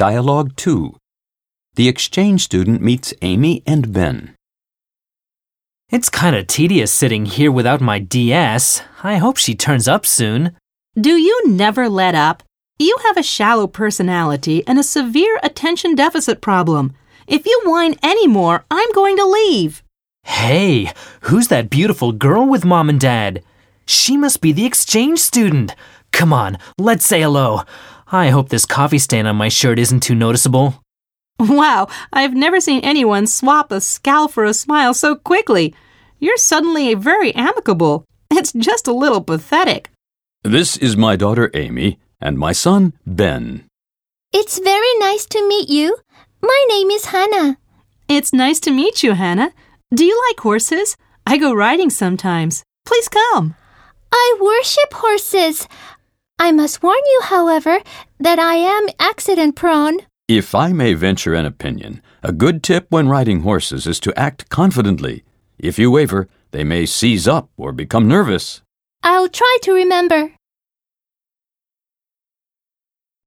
Dialogue 2. The exchange student meets Amy and Ben. It's kind of tedious sitting here without my DS. I hope she turns up soon. Do you never let up? You have a shallow personality and a severe attention deficit problem. If you whine any more, I'm going to leave. Hey, who's that beautiful girl with mom and dad? She must be the exchange student. Come on, let's say hello. I hope this coffee stain on my shirt isn't too noticeable. Wow, I've never seen anyone swap a scowl for a smile so quickly. You're suddenly very amicable. It's just a little pathetic. This is my daughter Amy and my son Ben. It's very nice to meet you. My name is Hannah. It's nice to meet you, Hannah. Do you like horses? I go riding sometimes. Please come. I worship horses. I must warn you, however, that I am accident prone. If I may venture an opinion, a good tip when riding horses is to act confidently. If you waver, they may seize up or become nervous. I'll try to remember.